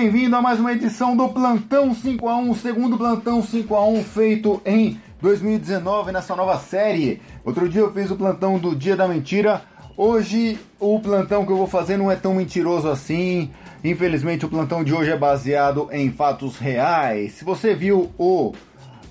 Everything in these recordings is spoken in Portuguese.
bem-vindo a mais uma edição do Plantão 5x1, segundo Plantão 5x1 feito em 2019 nessa nova série. Outro dia eu fiz o plantão do Dia da Mentira, hoje o plantão que eu vou fazer não é tão mentiroso assim. Infelizmente o plantão de hoje é baseado em fatos reais. Se você viu o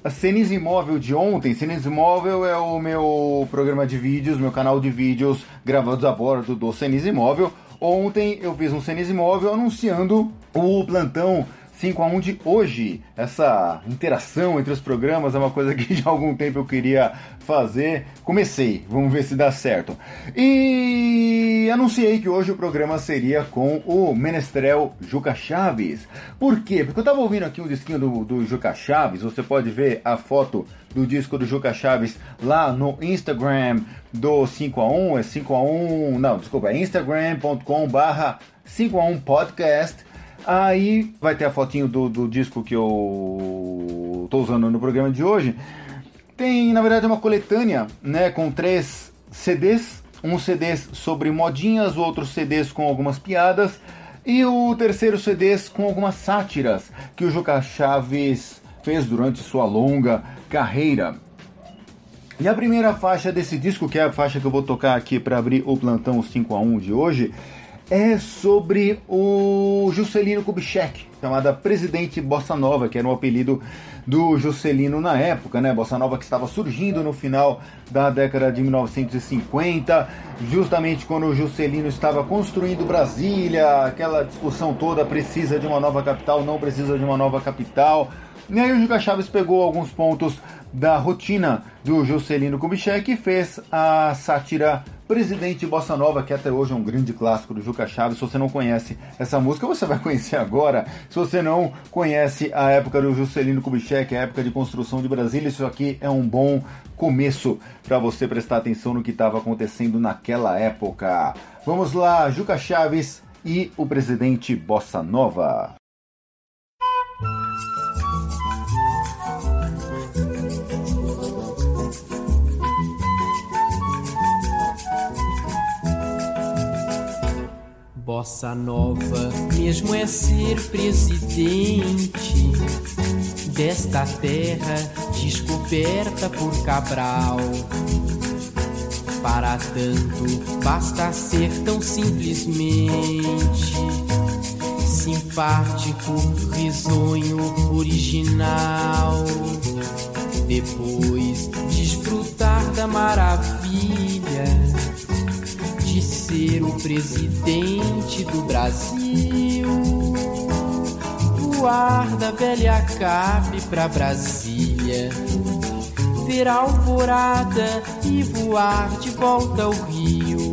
Cenis Imóvel de ontem, Cenis Imóvel é o meu programa de vídeos, meu canal de vídeos gravados a bordo do Cenis Imóvel. Ontem eu fiz um Cenis Imóvel anunciando o plantão 5 a 1 de hoje. Essa interação entre os programas é uma coisa que já há algum tempo eu queria fazer. Comecei, vamos ver se dá certo. E anunciei que hoje o programa seria com o Menestrel Juca Chaves. Por quê? Porque eu tava ouvindo aqui um disquinho do, do Juca Chaves, você pode ver a foto do disco do Juca Chaves lá no Instagram do 5 a 1 é 5 a 1 não, desculpa, é instagram.com barra 5 a 1 podcast Aí vai ter a fotinho do, do disco que eu tô usando no programa de hoje. Tem, na verdade, uma coletânea, né, com três CDs, um CDs sobre modinhas, outros CDs com algumas piadas e o terceiro CDs com algumas sátiras que o Juca Chaves fez durante sua longa carreira. E a primeira faixa desse disco, que é a faixa que eu vou tocar aqui para abrir o plantão 5 a 1 de hoje, é sobre o Juscelino Kubitschek, chamada Presidente Bossa Nova, que era o um apelido do Juscelino na época, né? Bossa Nova que estava surgindo no final da década de 1950, justamente quando o Juscelino estava construindo Brasília, aquela discussão toda, precisa de uma nova capital, não precisa de uma nova capital. E aí o Juca Chaves pegou alguns pontos da rotina do Juscelino Kubitschek e fez a sátira Presidente Bossa Nova, que até hoje é um grande clássico do Juca Chaves. Se você não conhece essa música, você vai conhecer agora. Se você não conhece a época do Juscelino Kubitschek, a época de construção de Brasília, isso aqui é um bom começo para você prestar atenção no que estava acontecendo naquela época. Vamos lá, Juca Chaves e o presidente Bossa Nova. Bossa Nova mesmo é ser presidente desta terra descoberta por Cabral. Para tanto, basta ser tão simplesmente simpático, risonho, original. Depois, desfrutar da maravilha ser o presidente do Brasil. Voar da velha cabe pra Brasília. Ver alvorada e voar de volta ao Rio.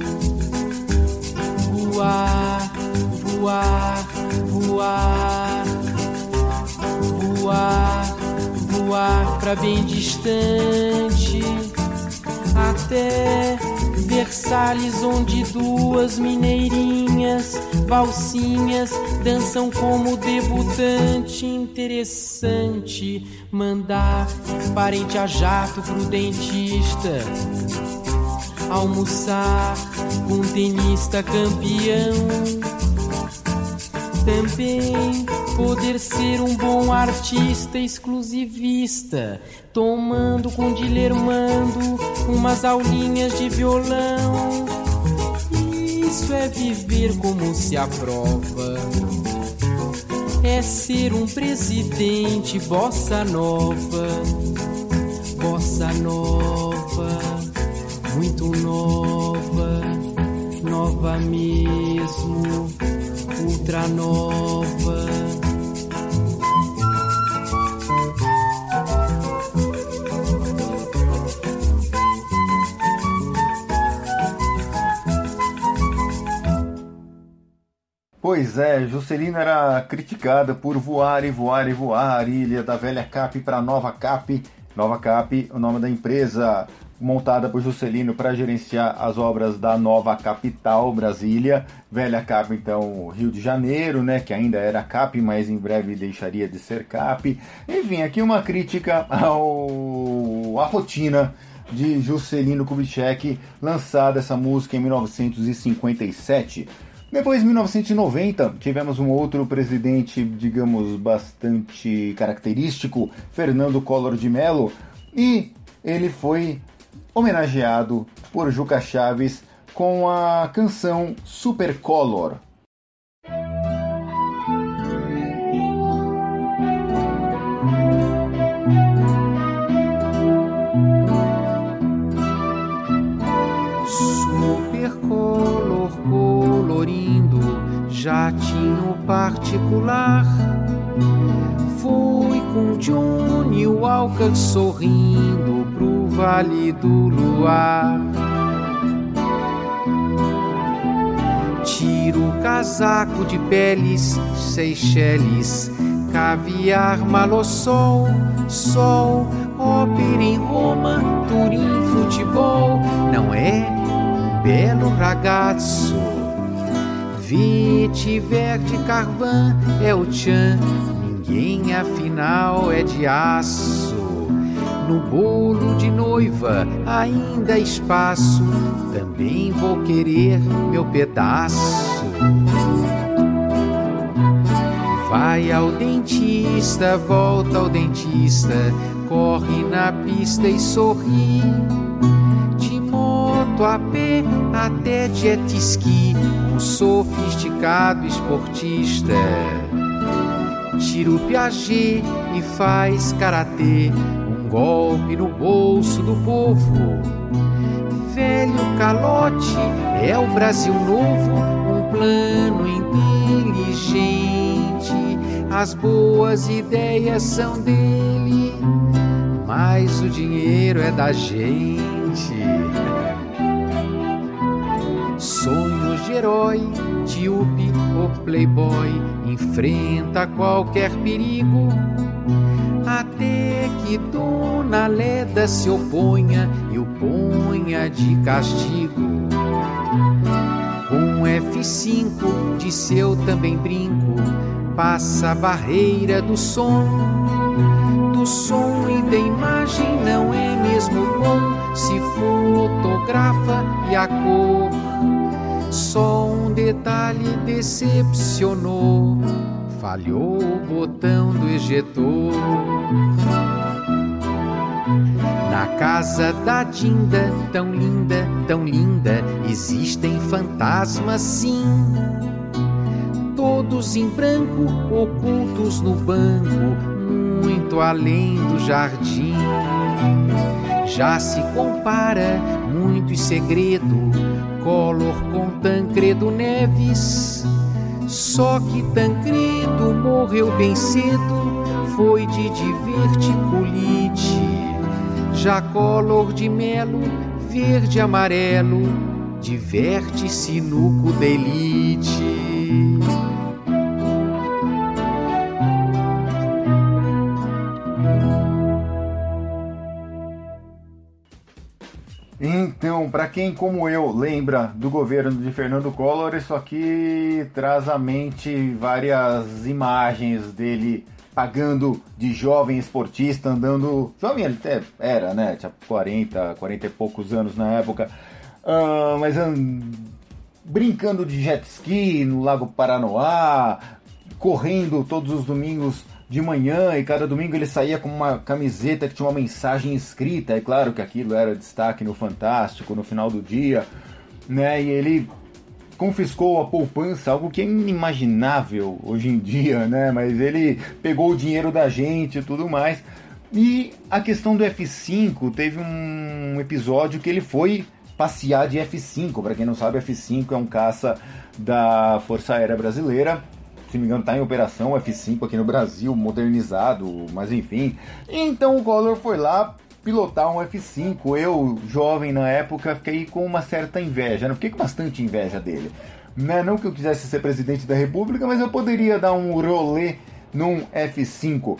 Voar, voar, voar. Voar, voar pra bem distante. Até Versalhes, onde duas mineirinhas, valsinhas, dançam como debutante. Interessante mandar parente a jato pro dentista. Almoçar com tenista campeão também poder ser um bom artista exclusivista, tomando com dilermando umas aulinhas de violão. Isso é viver como se aprova. É ser um presidente bossa nova, bossa nova, muito nova, nova mesmo ultra nova. Pois é, Juscelino era criticada por voar e voar e voar, ilha da velha CAP para nova CAP. Nova CAP, o nome da empresa montada por Juscelino para gerenciar as obras da nova capital, Brasília. Velha CAP, então, Rio de Janeiro, né, que ainda era CAP, mas em breve deixaria de ser CAP. Enfim, aqui uma crítica ao à rotina de Juscelino Kubitschek, lançada essa música em 1957. Depois, em 1990, tivemos um outro presidente, digamos, bastante característico, Fernando Collor de Mello, e ele foi homenageado por Juca Chaves com a canção Super Color. Jatinho particular. Fui com Johnny Walker sorrindo pro Vale do Luar. Tiro casaco de peles, Seychelles, caviar, malossol, sol, ópera em Roma, Turim, futebol. Não é belo ragazzo? Vite verde carvão é o tchan, ninguém afinal é de aço. No bolo de noiva ainda espaço, também vou querer meu pedaço. Vai ao dentista, volta ao dentista, corre na pista e sorri. De moto a pé até jet ski, sofisticado esportista. Tira o Piaget e faz karatê, um golpe no bolso do povo. Velho calote é o Brasil novo, um plano inteligente. As boas ideias são dele, mas o dinheiro é da gente. Sonhos de herói, ou playboy, enfrenta qualquer perigo. Até que Dona Leda se oponha e o ponha de castigo. Com F5 de seu também brinco, passa a barreira do som. Do som e da imagem não é mesmo bom se fotografa e a cor. Detalhe decepcionou, falhou o botão do ejetor. Na casa da Dinda, tão linda, tão linda, existem fantasmas sim. Todos em branco, ocultos no banco, muito além do jardim. Já se compara muito segredo, Collor com Tancredo Neves. Só que Tancredo morreu bem cedo, foi de diverticulite. Já Collor de Melo, verde amarelo, diverte-se no cu da elite. Quem como eu lembra do governo de Fernando Collor, isso aqui traz à mente várias imagens dele pagando de jovem esportista, andando. Jovem ele até era, né? Tinha 40, 40 e poucos anos na época. Uh, mas and... brincando de jet ski no Lago Paranoá, correndo todos os domingos de manhã e cada domingo ele saía com uma camiseta que tinha uma mensagem escrita. É claro que aquilo era destaque no Fantástico no final do dia, né? E ele confiscou a poupança, algo que é inimaginável hoje em dia, né? Mas ele pegou o dinheiro da gente e tudo mais. E a questão do F5 teve um episódio que ele foi passear de F5. Para quem não sabe, F5 é um caça da Força Aérea Brasileira se não me engano, está em operação F5 aqui no Brasil, modernizado, mas enfim. Então o Collor foi lá pilotar um F5. Eu, jovem na época, fiquei com uma certa inveja, não fiquei com bastante inveja dele. Né? Não que eu quisesse ser presidente da República, mas eu poderia dar um rolê num F5.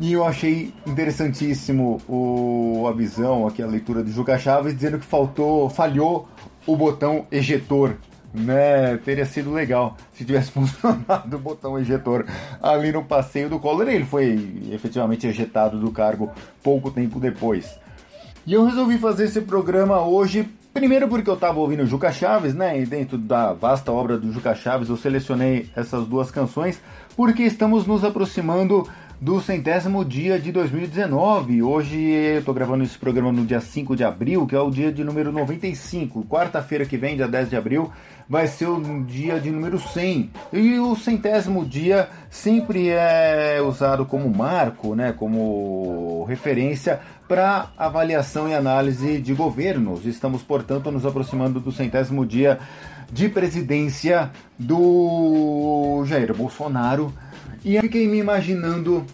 E eu achei interessantíssimo o, a visão, aqui a leitura do Juca Chaves, dizendo que faltou, falhou o botão ejetor né? Teria sido legal se tivesse funcionado o botão ejetor ali no passeio do Collor. Ele foi efetivamente ejetado do cargo pouco tempo depois. E eu resolvi fazer esse programa hoje Primeiro porque eu estava ouvindo Juca Chaves, né? E dentro da vasta obra do Juca Chaves eu selecionei essas duas canções porque estamos nos aproximando do centésimo dia de 2019. Hoje eu estou gravando esse programa no dia 5 de abril, que é o dia de número 95. Quarta-feira que vem, dia 10 de abril, vai ser o dia de número 100. E o centésimo dia sempre é usado como marco, né, como referência para avaliação e análise de governos. Estamos, portanto, nos aproximando do centésimo dia de presidência do Jair Bolsonaro. E eu fiquei me imaginando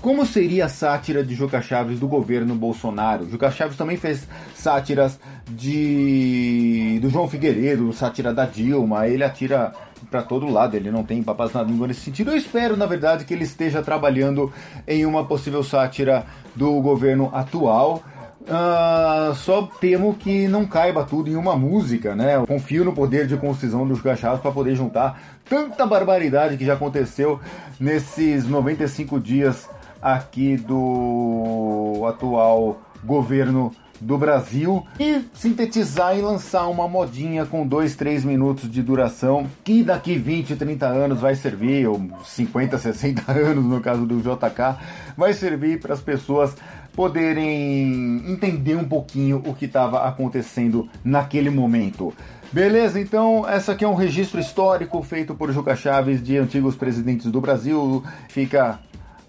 como seria a sátira de Juca Chaves do governo Bolsonaro? Juca Chaves também fez sátiras de do João Figueiredo, sátira da Dilma, ele atira para todo lado, ele não tem papas na língua nesse sentido. Eu espero, na verdade, que ele esteja trabalhando em uma possível sátira do governo atual. Uh, só temo que não caiba tudo em uma música, né? Eu confio no poder de concisão dos Chaves para poder juntar tanta barbaridade que já aconteceu nesses 95 dias aqui do atual governo do Brasil e sintetizar e lançar uma modinha com 2, 3 minutos de duração que daqui 20, 30 anos vai servir, ou 50, 60 anos no caso do JK, vai servir para as pessoas poderem entender um pouquinho o que estava acontecendo naquele momento. Beleza, então essa aqui é um registro histórico feito por Juca Chaves de antigos presidentes do Brasil. Fica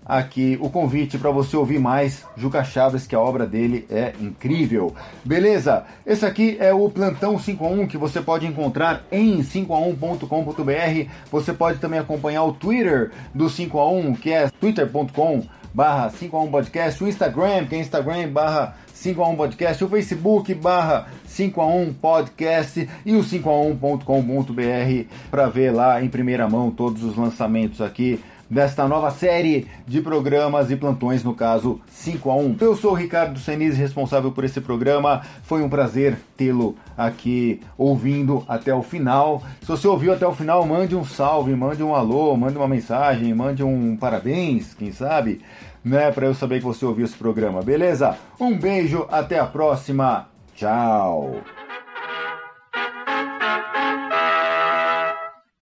aqui o convite para você ouvir mais Juca Chaves, que a obra dele é incrível. Beleza? Esse aqui é o Plantão 51 que você pode encontrar em 51.com.br. Você pode também acompanhar o Twitter do 51, que é twitter.com barra 51 podcast, o Instagram, que é Instagram barra 51 podcast, o Facebook barra 51 podcast e o 51.com.br para ver lá em primeira mão todos os lançamentos aqui desta nova série de programas e plantões, no caso 5 a 1. Eu sou o Ricardo Senise, responsável por esse programa. Foi um prazer tê-lo aqui ouvindo até o final. Se você ouviu até o final, mande um salve, mande um alô, mande uma mensagem, mande um parabéns, quem sabe, né, para eu saber que você ouviu esse programa, beleza? Um beijo, até a próxima. Tchau.